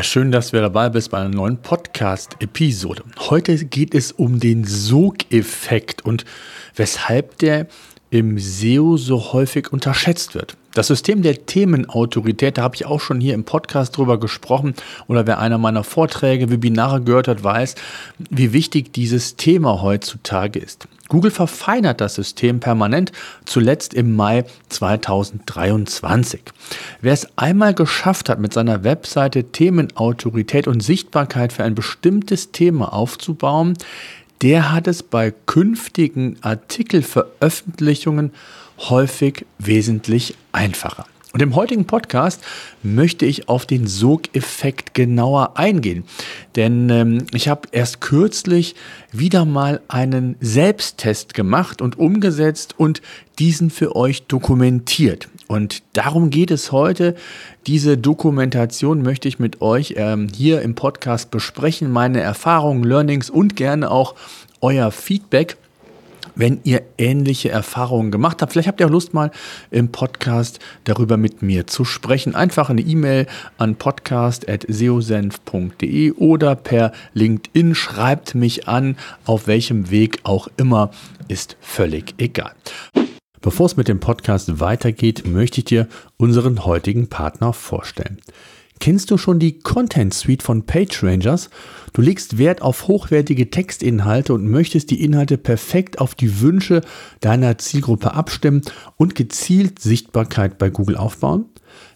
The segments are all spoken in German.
Ja, schön, dass du dabei bist bei einer neuen Podcast-Episode. Heute geht es um den Sogeffekt und weshalb der im SEO so häufig unterschätzt wird. Das System der Themenautorität, da habe ich auch schon hier im Podcast drüber gesprochen oder wer einer meiner Vorträge, Webinare gehört hat, weiß, wie wichtig dieses Thema heutzutage ist. Google verfeinert das System permanent, zuletzt im Mai 2023. Wer es einmal geschafft hat, mit seiner Webseite Themenautorität und Sichtbarkeit für ein bestimmtes Thema aufzubauen, der hat es bei künftigen Artikelveröffentlichungen häufig wesentlich einfacher. Und im heutigen Podcast möchte ich auf den Sogeffekt genauer eingehen. Denn ähm, ich habe erst kürzlich wieder mal einen Selbsttest gemacht und umgesetzt und diesen für euch dokumentiert. Und darum geht es heute. Diese Dokumentation möchte ich mit euch ähm, hier im Podcast besprechen. Meine Erfahrungen, Learnings und gerne auch euer Feedback wenn ihr ähnliche Erfahrungen gemacht habt. Vielleicht habt ihr auch Lust, mal im Podcast darüber mit mir zu sprechen. Einfach eine E-Mail an podcast.seosenf.de oder per LinkedIn schreibt mich an, auf welchem Weg auch immer, ist völlig egal. Bevor es mit dem Podcast weitergeht, möchte ich dir unseren heutigen Partner vorstellen. Kennst du schon die Content Suite von PageRangers? Du legst Wert auf hochwertige Textinhalte und möchtest die Inhalte perfekt auf die Wünsche deiner Zielgruppe abstimmen und gezielt Sichtbarkeit bei Google aufbauen?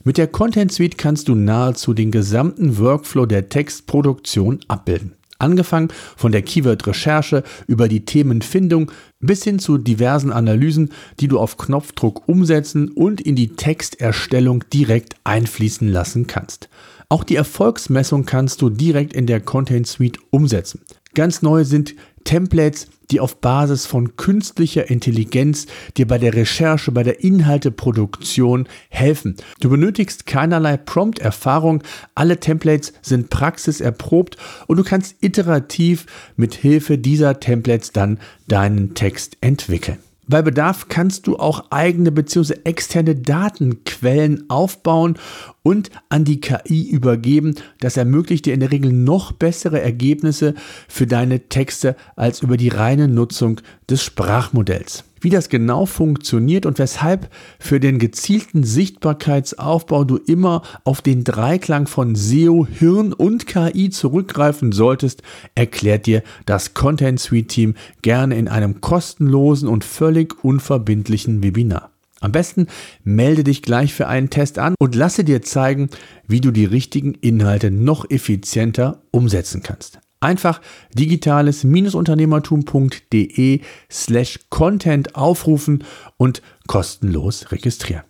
Mit der Content Suite kannst du nahezu den gesamten Workflow der Textproduktion abbilden. Angefangen von der Keyword-Recherche über die Themenfindung bis hin zu diversen Analysen, die du auf Knopfdruck umsetzen und in die Texterstellung direkt einfließen lassen kannst. Auch die Erfolgsmessung kannst du direkt in der Content Suite umsetzen. Ganz neu sind Templates, die auf Basis von künstlicher Intelligenz dir bei der Recherche, bei der Inhalteproduktion helfen. Du benötigst keinerlei Prompt-Erfahrung, alle Templates sind praxiserprobt und du kannst iterativ mit Hilfe dieser Templates dann deinen Text entwickeln. Bei Bedarf kannst du auch eigene bzw. externe Datenquellen aufbauen und an die KI übergeben. Das ermöglicht dir in der Regel noch bessere Ergebnisse für deine Texte als über die reine Nutzung des Sprachmodells. Wie das genau funktioniert und weshalb für den gezielten Sichtbarkeitsaufbau du immer auf den Dreiklang von SEO, Hirn und KI zurückgreifen solltest, erklärt dir das Content Suite Team gerne in einem kostenlosen und völlig unverbindlichen Webinar. Am besten melde dich gleich für einen Test an und lasse dir zeigen, wie du die richtigen Inhalte noch effizienter umsetzen kannst. Einfach digitales-unternehmertum.de slash Content aufrufen und kostenlos registrieren.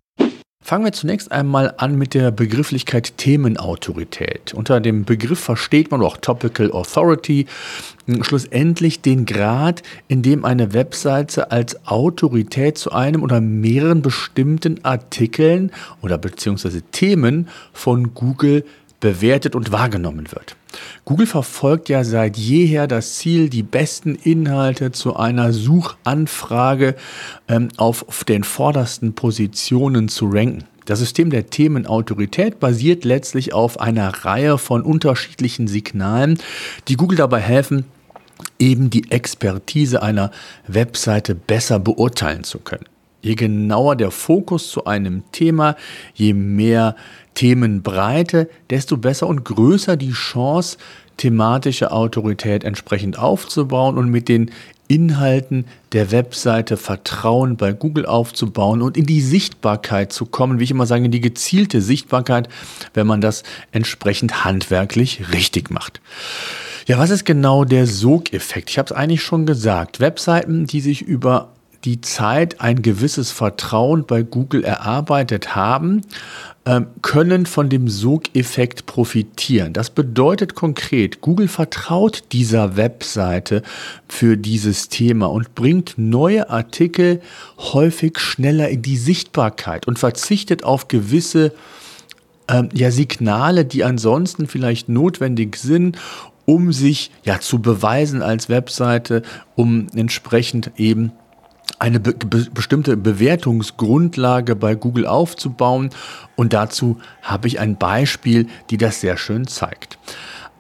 Fangen wir zunächst einmal an mit der Begrifflichkeit Themenautorität. Unter dem Begriff versteht man auch Topical Authority schlussendlich den Grad, in dem eine Webseite als Autorität zu einem oder mehreren bestimmten Artikeln oder beziehungsweise Themen von Google bewertet und wahrgenommen wird. Google verfolgt ja seit jeher das Ziel, die besten Inhalte zu einer Suchanfrage ähm, auf den vordersten Positionen zu ranken. Das System der Themenautorität basiert letztlich auf einer Reihe von unterschiedlichen Signalen, die Google dabei helfen, eben die Expertise einer Webseite besser beurteilen zu können. Je genauer der Fokus zu einem Thema, je mehr Themenbreite, desto besser und größer die Chance, thematische Autorität entsprechend aufzubauen und mit den Inhalten der Webseite Vertrauen bei Google aufzubauen und in die Sichtbarkeit zu kommen, wie ich immer sage, in die gezielte Sichtbarkeit, wenn man das entsprechend handwerklich richtig macht. Ja, was ist genau der Sogeffekt? Ich habe es eigentlich schon gesagt. Webseiten, die sich über die Zeit ein gewisses Vertrauen bei Google erarbeitet haben, ähm, können von dem Sogeffekt profitieren. Das bedeutet konkret, Google vertraut dieser Webseite für dieses Thema und bringt neue Artikel häufig schneller in die Sichtbarkeit und verzichtet auf gewisse ähm, ja, Signale, die ansonsten vielleicht notwendig sind, um sich ja zu beweisen als Webseite, um entsprechend eben eine be bestimmte Bewertungsgrundlage bei Google aufzubauen. Und dazu habe ich ein Beispiel, die das sehr schön zeigt.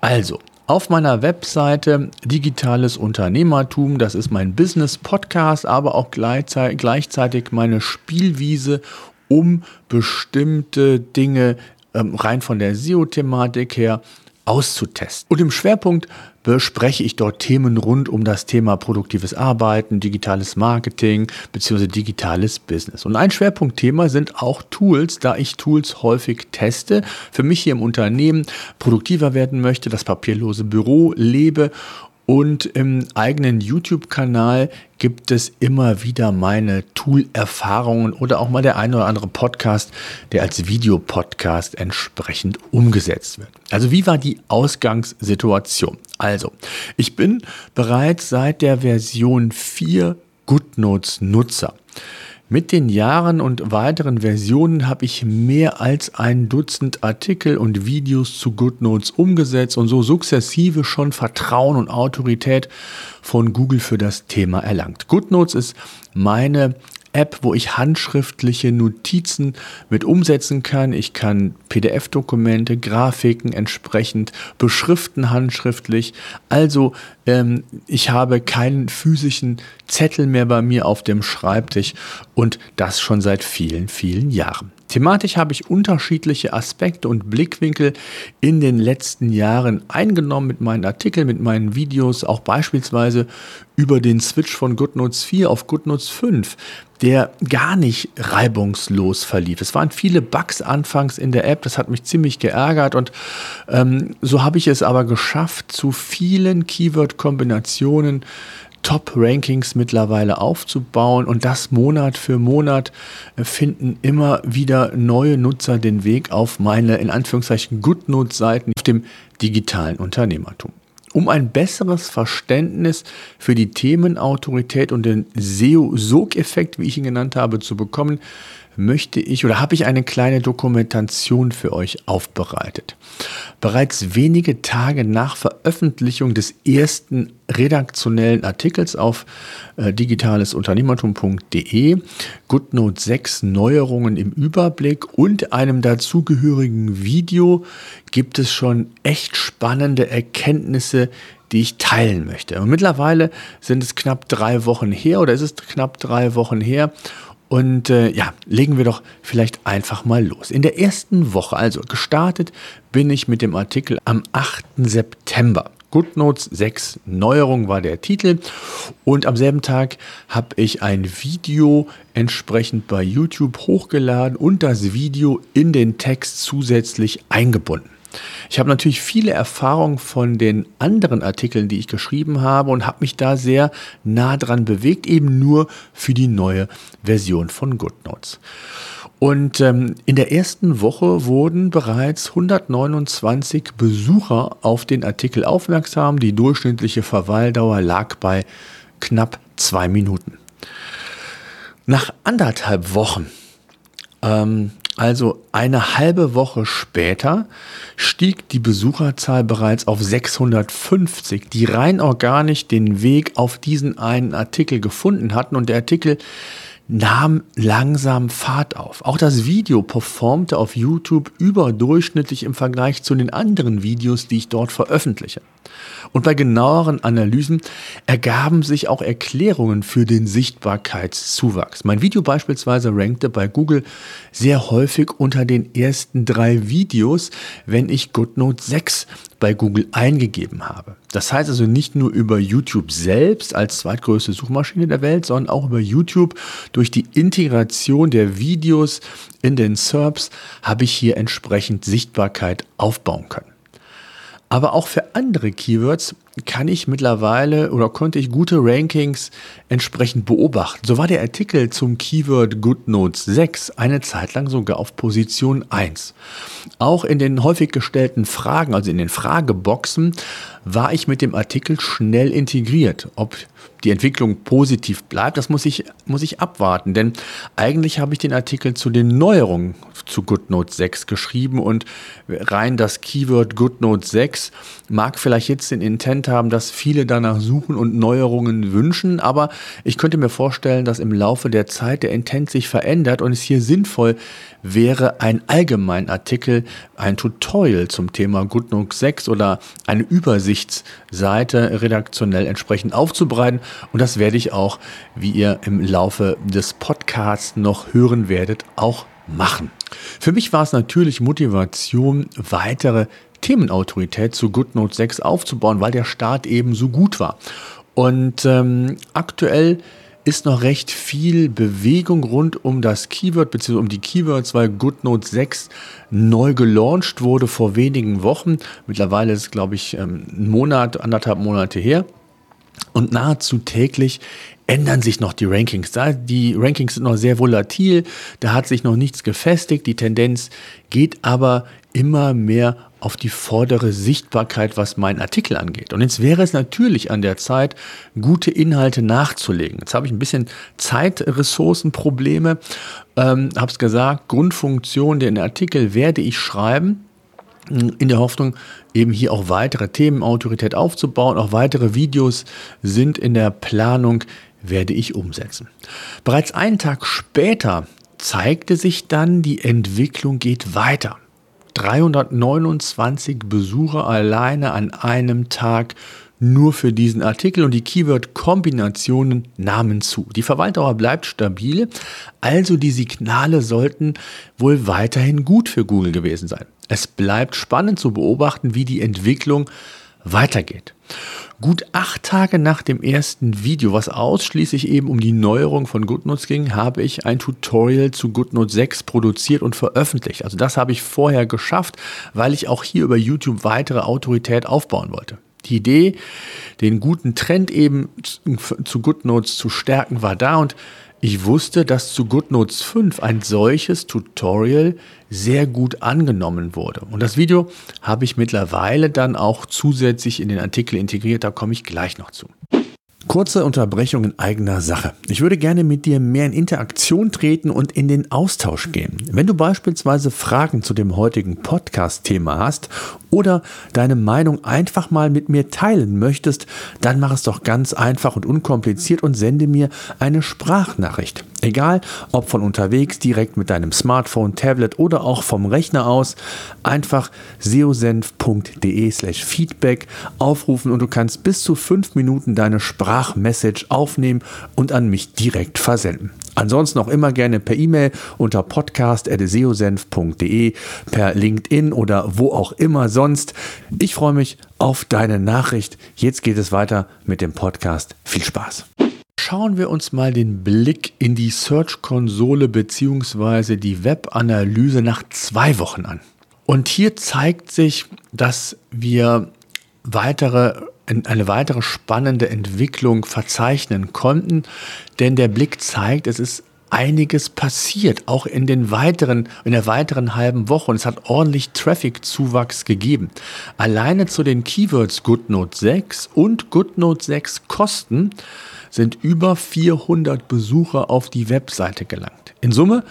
Also, auf meiner Webseite Digitales Unternehmertum, das ist mein Business-Podcast, aber auch gleichzeitig meine Spielwiese, um bestimmte Dinge ähm, rein von der SEO-Thematik her auszutesten. Und im Schwerpunkt bespreche ich dort Themen rund um das Thema produktives Arbeiten, digitales Marketing bzw. digitales Business. Und ein Schwerpunktthema sind auch Tools, da ich Tools häufig teste, für mich hier im Unternehmen produktiver werden möchte, das papierlose Büro lebe und im eigenen YouTube-Kanal gibt es immer wieder meine Tool-Erfahrungen oder auch mal der ein oder andere Podcast, der als Videopodcast entsprechend umgesetzt wird. Also wie war die Ausgangssituation? Also, ich bin bereits seit der Version 4 GoodNotes Nutzer. Mit den Jahren und weiteren Versionen habe ich mehr als ein Dutzend Artikel und Videos zu GoodNotes umgesetzt und so sukzessive schon Vertrauen und Autorität von Google für das Thema erlangt. GoodNotes ist meine App, wo ich handschriftliche Notizen mit umsetzen kann. Ich kann PDF-Dokumente, Grafiken entsprechend beschriften handschriftlich. Also ähm, ich habe keinen physischen Zettel mehr bei mir auf dem Schreibtisch und das schon seit vielen, vielen Jahren. Thematisch habe ich unterschiedliche Aspekte und Blickwinkel in den letzten Jahren eingenommen mit meinen Artikeln, mit meinen Videos, auch beispielsweise über den Switch von GoodNotes 4 auf GoodNotes 5, der gar nicht reibungslos verlief. Es waren viele Bugs anfangs in der App, das hat mich ziemlich geärgert und ähm, so habe ich es aber geschafft, zu vielen Keyword-Kombinationen Top-Rankings mittlerweile aufzubauen und das Monat für Monat äh, finden immer wieder neue Nutzer den Weg auf meine in Anführungszeichen GoodNotes-Seiten auf dem digitalen Unternehmertum. Um ein besseres Verständnis für die Themenautorität und den SEO-Sog-Effekt, wie ich ihn genannt habe, zu bekommen, möchte ich oder habe ich eine kleine Dokumentation für euch aufbereitet. Bereits wenige Tage nach Veröffentlichung des ersten redaktionellen Artikels auf äh, digitalesunternehmertum.de, GoodNote 6 Neuerungen im Überblick und einem dazugehörigen Video gibt es schon echt spannende Erkenntnisse, die ich teilen möchte. Und mittlerweile sind es knapp drei Wochen her oder ist es knapp drei Wochen her und äh, ja, legen wir doch vielleicht einfach mal los. In der ersten Woche, also gestartet, bin ich mit dem Artikel am 8. September. GoodNotes 6 Neuerung war der Titel. Und am selben Tag habe ich ein Video entsprechend bei YouTube hochgeladen und das Video in den Text zusätzlich eingebunden. Ich habe natürlich viele Erfahrungen von den anderen Artikeln, die ich geschrieben habe und habe mich da sehr nah dran bewegt, eben nur für die neue Version von GoodNotes. Und ähm, in der ersten Woche wurden bereits 129 Besucher auf den Artikel aufmerksam. Die durchschnittliche Verweildauer lag bei knapp zwei Minuten. Nach anderthalb Wochen ähm, also eine halbe Woche später stieg die Besucherzahl bereits auf 650, die rein organisch den Weg auf diesen einen Artikel gefunden hatten. Und der Artikel nahm langsam Fahrt auf. Auch das Video performte auf YouTube überdurchschnittlich im Vergleich zu den anderen Videos, die ich dort veröffentliche. Und bei genaueren Analysen ergaben sich auch Erklärungen für den Sichtbarkeitszuwachs. Mein Video beispielsweise rankte bei Google sehr häufig unter den ersten drei Videos, wenn ich GoodNote 6 bei Google eingegeben habe. Das heißt also nicht nur über YouTube selbst als zweitgrößte Suchmaschine der Welt, sondern auch über YouTube durch die Integration der Videos in den SERPs habe ich hier entsprechend Sichtbarkeit aufbauen können. Aber auch für andere Keywords kann ich mittlerweile oder konnte ich gute Rankings entsprechend beobachten. So war der Artikel zum Keyword GoodNotes 6 eine Zeit lang sogar auf Position 1. Auch in den häufig gestellten Fragen, also in den Frageboxen, war ich mit dem Artikel schnell integriert. Ob die Entwicklung positiv bleibt, das muss ich, muss ich abwarten, denn eigentlich habe ich den Artikel zu den Neuerungen zu GoodNotes 6 geschrieben und rein das Keyword GoodNotes 6 mag vielleicht jetzt den Intent haben, dass viele danach suchen und Neuerungen wünschen, aber ich könnte mir vorstellen, dass im Laufe der Zeit der Intent sich verändert und es hier sinnvoll wäre, ein Allgemeinartikel, ein Tutorial zum Thema GoodNotes 6 oder eine Übersichtsseite redaktionell entsprechend aufzubereiten und das werde ich auch, wie ihr im Laufe des Podcasts noch hören werdet, auch machen. Für mich war es natürlich Motivation, weitere Themenautorität zu GoodNote 6 aufzubauen, weil der Start eben so gut war. Und ähm, aktuell ist noch recht viel Bewegung rund um das Keyword bzw. um die Keywords, weil GoodNote 6 neu gelauncht wurde vor wenigen Wochen. Mittlerweile ist es, glaube ich, ähm, ein Monat, anderthalb Monate her. Und nahezu täglich ändern sich noch die Rankings. Die Rankings sind noch sehr volatil, da hat sich noch nichts gefestigt. Die Tendenz geht aber immer mehr auf die vordere Sichtbarkeit, was mein Artikel angeht. Und jetzt wäre es natürlich an der Zeit, gute Inhalte nachzulegen. Jetzt habe ich ein bisschen Zeitressourcenprobleme. Ähm, habe es gesagt, Grundfunktion den Artikel werde ich schreiben in der Hoffnung, eben hier auch weitere Themenautorität aufzubauen. Auch weitere Videos sind in der Planung, werde ich umsetzen. Bereits einen Tag später zeigte sich dann, die Entwicklung geht weiter. 329 Besucher alleine an einem Tag nur für diesen Artikel und die Keyword-Kombinationen nahmen zu. Die Verweildauer bleibt stabil, also die Signale sollten wohl weiterhin gut für Google gewesen sein. Es bleibt spannend zu beobachten, wie die Entwicklung weitergeht. Gut acht Tage nach dem ersten Video, was ausschließlich eben um die Neuerung von GoodNotes ging, habe ich ein Tutorial zu GoodNotes 6 produziert und veröffentlicht. Also das habe ich vorher geschafft, weil ich auch hier über YouTube weitere Autorität aufbauen wollte. Die Idee, den guten Trend eben zu GoodNotes zu stärken, war da und ich wusste, dass zu GoodNotes 5 ein solches Tutorial sehr gut angenommen wurde. Und das Video habe ich mittlerweile dann auch zusätzlich in den Artikel integriert, da komme ich gleich noch zu. Kurze Unterbrechung in eigener Sache. Ich würde gerne mit dir mehr in Interaktion treten und in den Austausch gehen. Wenn du beispielsweise Fragen zu dem heutigen Podcast-Thema hast oder deine Meinung einfach mal mit mir teilen möchtest, dann mach es doch ganz einfach und unkompliziert und sende mir eine Sprachnachricht. Egal, ob von unterwegs, direkt mit deinem Smartphone, Tablet oder auch vom Rechner aus, einfach seosenf.de slash Feedback aufrufen und du kannst bis zu fünf Minuten deine Sprachmessage aufnehmen und an mich direkt versenden. Ansonsten auch immer gerne per E-Mail unter podcast.seosenf.de, per LinkedIn oder wo auch immer sonst. Ich freue mich auf deine Nachricht. Jetzt geht es weiter mit dem Podcast. Viel Spaß. Schauen wir uns mal den Blick in die Search-Konsole bzw. die Web-Analyse nach zwei Wochen an. Und hier zeigt sich, dass wir weitere eine weitere spannende Entwicklung verzeichnen konnten, denn der Blick zeigt, es ist einiges passiert, auch in den weiteren, in der weiteren halben Woche und es hat ordentlich Traffic-Zuwachs gegeben. Alleine zu den Keywords GoodNote 6 und GoodNote 6 Kosten sind über 400 Besucher auf die Webseite gelangt. In Summe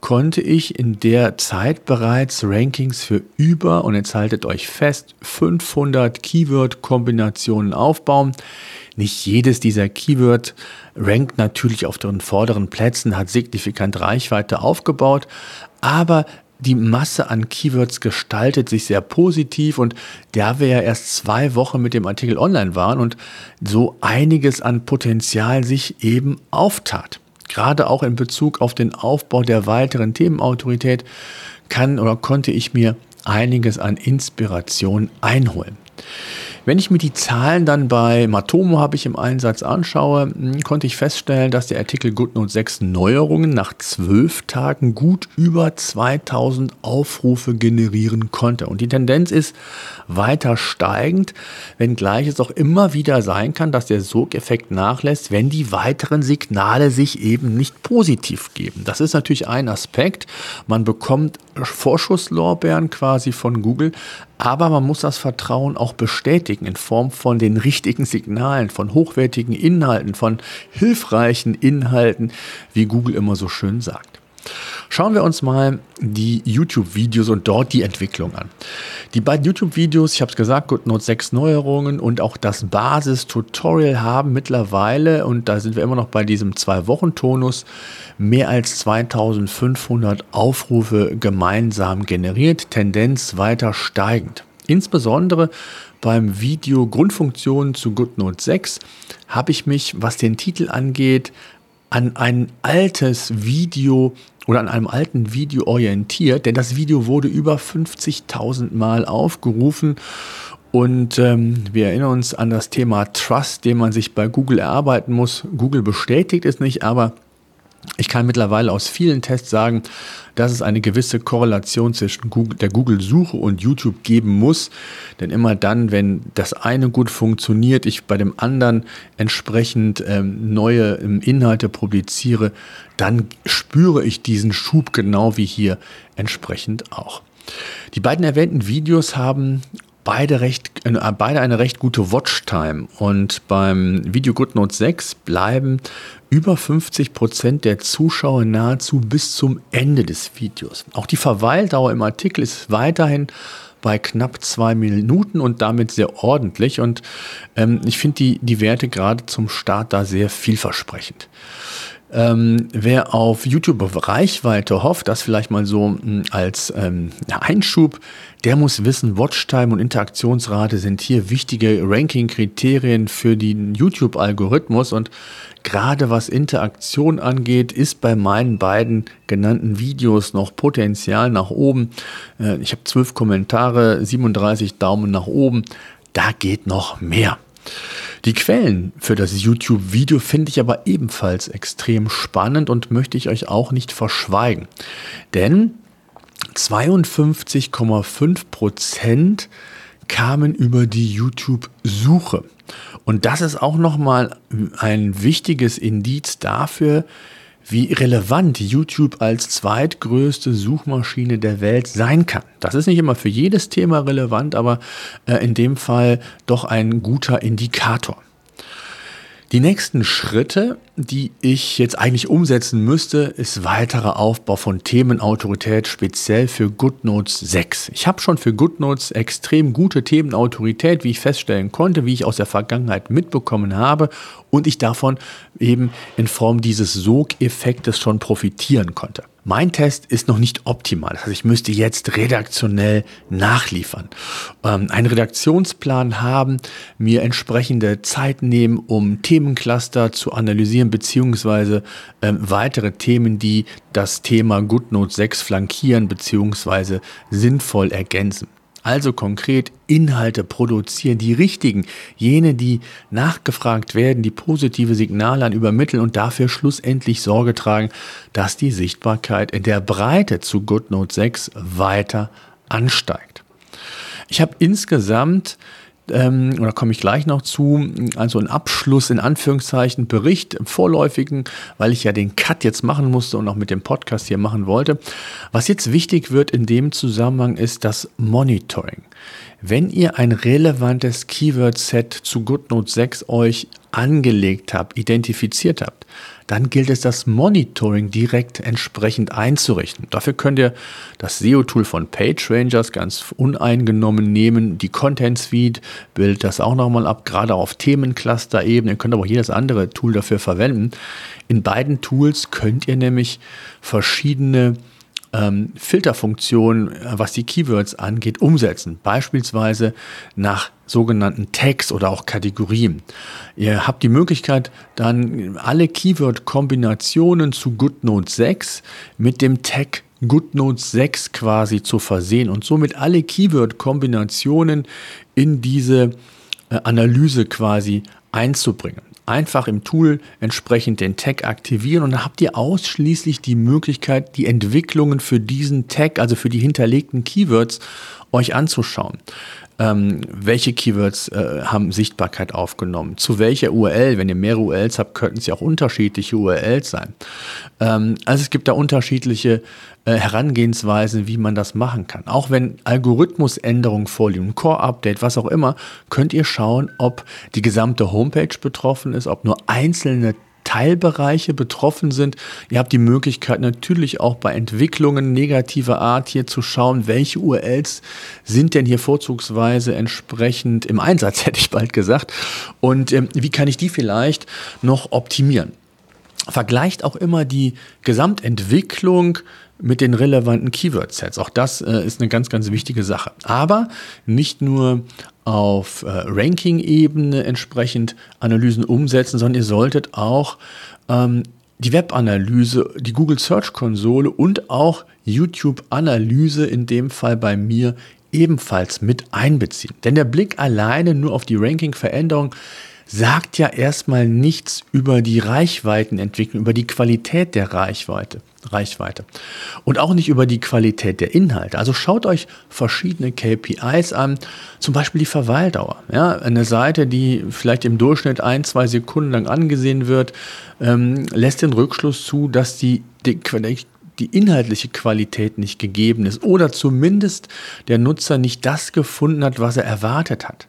konnte ich in der Zeit bereits Rankings für über, und jetzt haltet euch fest, 500 Keyword-Kombinationen aufbauen. Nicht jedes dieser Keyword rankt natürlich auf den vorderen Plätzen, hat signifikant Reichweite aufgebaut, aber die Masse an Keywords gestaltet sich sehr positiv und da wir ja erst zwei Wochen mit dem Artikel online waren und so einiges an Potenzial sich eben auftat gerade auch in Bezug auf den Aufbau der weiteren Themenautorität kann oder konnte ich mir einiges an Inspiration einholen. Wenn ich mir die Zahlen dann bei Matomo habe ich im Einsatz anschaue, hm, konnte ich feststellen, dass der Artikel GoodNote 6 Neuerungen nach zwölf Tagen gut über 2000 Aufrufe generieren konnte. Und die Tendenz ist weiter steigend, wenngleich es auch immer wieder sein kann, dass der Sogeffekt nachlässt, wenn die weiteren Signale sich eben nicht positiv geben. Das ist natürlich ein Aspekt. Man bekommt Vorschusslorbeeren quasi von Google, aber man muss das Vertrauen auch bestätigen in Form von den richtigen Signalen, von hochwertigen Inhalten, von hilfreichen Inhalten, wie Google immer so schön sagt. Schauen wir uns mal die YouTube-Videos und dort die Entwicklung an. Die beiden YouTube-Videos, ich habe es gesagt, GoodNote 6 Neuerungen und auch das Basis-Tutorial haben mittlerweile, und da sind wir immer noch bei diesem Zwei-Wochen-Tonus, mehr als 2500 Aufrufe gemeinsam generiert, Tendenz weiter steigend. Insbesondere beim Video Grundfunktionen zu GoodNote 6 habe ich mich, was den Titel angeht, an ein altes Video oder an einem alten Video orientiert, denn das Video wurde über 50.000 Mal aufgerufen und ähm, wir erinnern uns an das Thema Trust, den man sich bei Google erarbeiten muss. Google bestätigt es nicht, aber ich kann mittlerweile aus vielen Tests sagen, dass es eine gewisse Korrelation zwischen Google, der Google-Suche und YouTube geben muss. Denn immer dann, wenn das eine gut funktioniert, ich bei dem anderen entsprechend ähm, neue ähm, Inhalte publiziere, dann spüre ich diesen Schub genau wie hier entsprechend auch. Die beiden erwähnten Videos haben beide, recht, äh, beide eine recht gute Watchtime. Und beim Video GoodNote 6 bleiben über 50 Prozent der Zuschauer nahezu bis zum Ende des Videos. Auch die Verweildauer im Artikel ist weiterhin bei knapp zwei Minuten und damit sehr ordentlich. Und ähm, ich finde die, die Werte gerade zum Start da sehr vielversprechend. Ähm, wer auf YouTube Reichweite hofft, das vielleicht mal so hm, als ähm, Einschub, der muss wissen, Watchtime und Interaktionsrate sind hier wichtige Ranking-Kriterien für den YouTube-Algorithmus und gerade was Interaktion angeht, ist bei meinen beiden genannten Videos noch Potenzial nach oben. Äh, ich habe zwölf Kommentare, 37 Daumen nach oben, da geht noch mehr. Die Quellen für das YouTube-Video finde ich aber ebenfalls extrem spannend und möchte ich euch auch nicht verschweigen. Denn 52,5 Prozent kamen über die YouTube-Suche. Und das ist auch nochmal ein wichtiges Indiz dafür, wie relevant YouTube als zweitgrößte Suchmaschine der Welt sein kann. Das ist nicht immer für jedes Thema relevant, aber äh, in dem Fall doch ein guter Indikator. Die nächsten Schritte, die ich jetzt eigentlich umsetzen müsste, ist weiterer Aufbau von Themenautorität, speziell für GoodNotes 6. Ich habe schon für GoodNotes extrem gute Themenautorität, wie ich feststellen konnte, wie ich aus der Vergangenheit mitbekommen habe und ich davon eben in Form dieses Sogeffektes schon profitieren konnte. Mein Test ist noch nicht optimal. Das heißt, ich müsste jetzt redaktionell nachliefern. Ähm, einen Redaktionsplan haben, mir entsprechende Zeit nehmen, um Themencluster zu analysieren, beziehungsweise ähm, weitere Themen, die das Thema GoodNote 6 flankieren, beziehungsweise sinnvoll ergänzen. Also konkret Inhalte produzieren, die richtigen, jene, die nachgefragt werden, die positive Signale an übermitteln und dafür schlussendlich Sorge tragen, dass die Sichtbarkeit in der Breite zu GoodNote 6 weiter ansteigt. Ich habe insgesamt ähm, oder komme ich gleich noch zu, also ein Abschluss in Anführungszeichen, Bericht im vorläufigen, weil ich ja den Cut jetzt machen musste und auch mit dem Podcast hier machen wollte. Was jetzt wichtig wird in dem Zusammenhang ist das Monitoring. Wenn ihr ein relevantes Keyword-Set zu GoodNote 6 euch angelegt habt, identifiziert habt, dann gilt es, das Monitoring direkt entsprechend einzurichten. Dafür könnt ihr das SEO-Tool von PageRangers ganz uneingenommen nehmen. Die Content Suite bildet das auch nochmal ab, gerade auf Themencluster-Ebene. Ihr könnt aber auch jedes andere Tool dafür verwenden. In beiden Tools könnt ihr nämlich verschiedene ähm, Filterfunktionen, äh, was die Keywords angeht, umsetzen. Beispielsweise nach sogenannten Tags oder auch Kategorien. Ihr habt die Möglichkeit, dann alle Keyword-Kombinationen zu GoodNote 6 mit dem Tag GoodNote 6 quasi zu versehen und somit alle Keyword-Kombinationen in diese äh, Analyse quasi einzubringen. Einfach im Tool entsprechend den Tag aktivieren und dann habt ihr ausschließlich die Möglichkeit, die Entwicklungen für diesen Tag, also für die hinterlegten Keywords, euch anzuschauen ähm, welche Keywords äh, haben Sichtbarkeit aufgenommen, zu welcher URL, wenn ihr mehrere URLs habt, könnten es ja auch unterschiedliche URLs sein. Ähm, also es gibt da unterschiedliche äh, Herangehensweisen, wie man das machen kann. Auch wenn Algorithmusänderungen vorliegen, Core-Update, was auch immer, könnt ihr schauen, ob die gesamte Homepage betroffen ist, ob nur einzelne Teilbereiche betroffen sind. Ihr habt die Möglichkeit natürlich auch bei Entwicklungen negativer Art hier zu schauen, welche URLs sind denn hier vorzugsweise entsprechend im Einsatz, hätte ich bald gesagt. Und ähm, wie kann ich die vielleicht noch optimieren? Vergleicht auch immer die Gesamtentwicklung mit den relevanten Keyword-Sets. Auch das äh, ist eine ganz, ganz wichtige Sache. Aber nicht nur auf äh, Ranking-Ebene entsprechend Analysen umsetzen, sondern ihr solltet auch ähm, die Web-Analyse, die Google Search-Konsole und auch YouTube-Analyse in dem Fall bei mir ebenfalls mit einbeziehen. Denn der Blick alleine nur auf die Ranking-Veränderung sagt ja erstmal nichts über die Reichweitenentwicklung, über die Qualität der Reichweite. Reichweite. Und auch nicht über die Qualität der Inhalte. Also schaut euch verschiedene KPIs an, zum Beispiel die Verweildauer. Ja, eine Seite, die vielleicht im Durchschnitt ein, zwei Sekunden lang angesehen wird, ähm, lässt den Rückschluss zu, dass die, die, die inhaltliche Qualität nicht gegeben ist oder zumindest der Nutzer nicht das gefunden hat, was er erwartet hat.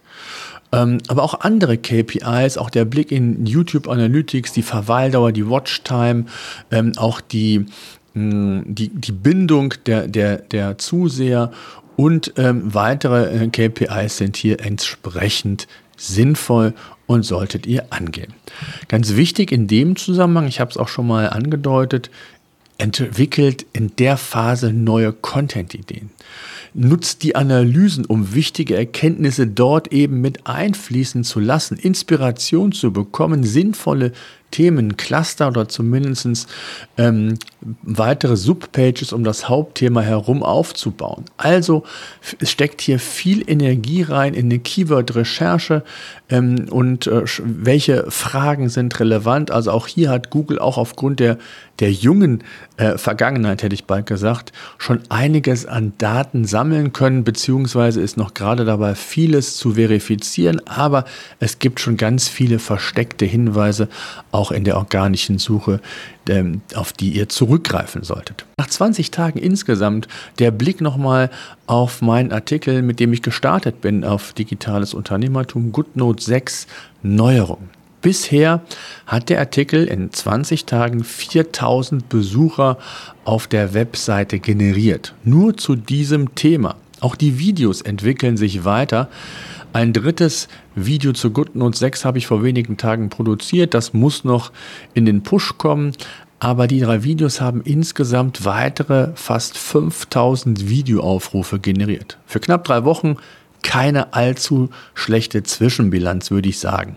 Ähm, aber auch andere KPIs, auch der Blick in YouTube Analytics, die Verweildauer, die Watchtime, ähm, auch die, die, die Bindung der, der, der Zuseher und ähm, weitere äh, KPIs sind hier entsprechend sinnvoll und solltet ihr angehen. Ganz wichtig in dem Zusammenhang, ich habe es auch schon mal angedeutet, entwickelt in der Phase neue Content-Ideen nutzt die Analysen, um wichtige Erkenntnisse dort eben mit einfließen zu lassen, Inspiration zu bekommen, sinnvolle Themen, Cluster oder zumindest ähm, weitere Subpages um das Hauptthema herum aufzubauen. Also es steckt hier viel Energie rein in eine Keyword-Recherche ähm, und äh, welche Fragen sind relevant. Also auch hier hat Google auch aufgrund der, der jungen äh, Vergangenheit, hätte ich bald gesagt, schon einiges an Daten sammeln können, beziehungsweise ist noch gerade dabei, vieles zu verifizieren. Aber es gibt schon ganz viele versteckte Hinweise auf auch in der organischen Suche, ähm, auf die ihr zurückgreifen solltet. Nach 20 Tagen insgesamt der Blick nochmal auf meinen Artikel, mit dem ich gestartet bin auf digitales Unternehmertum, GoodNote 6 Neuerungen. Bisher hat der Artikel in 20 Tagen 4000 Besucher auf der Webseite generiert. Nur zu diesem Thema. Auch die Videos entwickeln sich weiter. Ein drittes Video zu GoodNote 6 habe ich vor wenigen Tagen produziert. Das muss noch in den Push kommen. Aber die drei Videos haben insgesamt weitere fast 5000 Videoaufrufe generiert. Für knapp drei Wochen keine allzu schlechte Zwischenbilanz, würde ich sagen.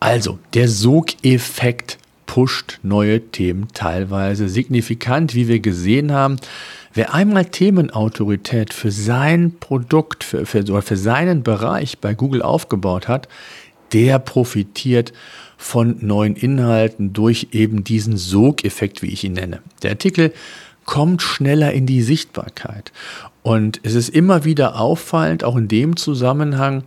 Also, der Sogeffekt pusht neue Themen teilweise signifikant, wie wir gesehen haben. Wer einmal Themenautorität für sein Produkt, für, für, oder für seinen Bereich bei Google aufgebaut hat, der profitiert von neuen Inhalten durch eben diesen Sogeffekt, wie ich ihn nenne. Der Artikel kommt schneller in die Sichtbarkeit. Und es ist immer wieder auffallend, auch in dem Zusammenhang,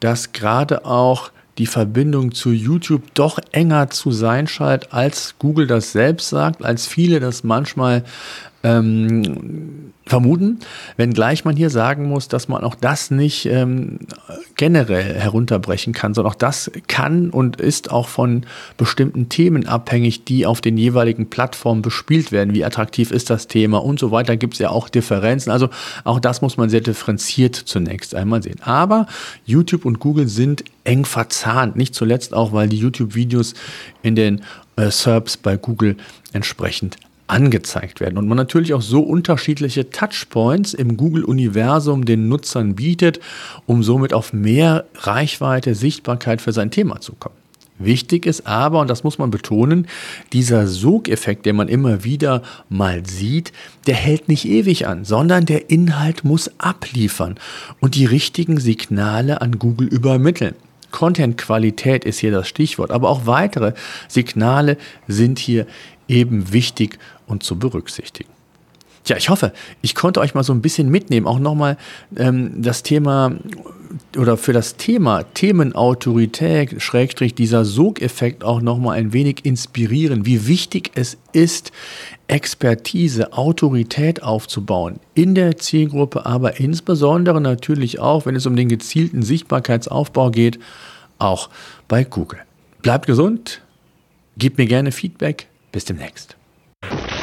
dass gerade auch die Verbindung zu YouTube doch enger zu sein scheint, als Google das selbst sagt, als viele das manchmal ähm, vermuten, wenngleich man hier sagen muss, dass man auch das nicht ähm, generell herunterbrechen kann, sondern auch das kann und ist auch von bestimmten Themen abhängig, die auf den jeweiligen Plattformen bespielt werden. Wie attraktiv ist das Thema und so weiter, gibt es ja auch Differenzen. Also auch das muss man sehr differenziert zunächst einmal sehen. Aber YouTube und Google sind eng verzahnt, nicht zuletzt auch, weil die YouTube-Videos in den äh, SERPs bei Google entsprechend angezeigt werden und man natürlich auch so unterschiedliche Touchpoints im Google-Universum den Nutzern bietet, um somit auf mehr Reichweite, Sichtbarkeit für sein Thema zu kommen. Wichtig ist aber, und das muss man betonen, dieser Sogeffekt, den man immer wieder mal sieht, der hält nicht ewig an, sondern der Inhalt muss abliefern und die richtigen Signale an Google übermitteln. Content-Qualität ist hier das Stichwort, aber auch weitere Signale sind hier eben wichtig und zu berücksichtigen. Tja, ich hoffe, ich konnte euch mal so ein bisschen mitnehmen, auch nochmal ähm, das Thema oder für das Thema Themenautorität, Schrägstrich dieser Sogeffekt auch nochmal ein wenig inspirieren, wie wichtig es ist, Expertise, Autorität aufzubauen in der Zielgruppe, aber insbesondere natürlich auch, wenn es um den gezielten Sichtbarkeitsaufbau geht, auch bei Google. Bleibt gesund, gebt mir gerne Feedback, bis demnächst.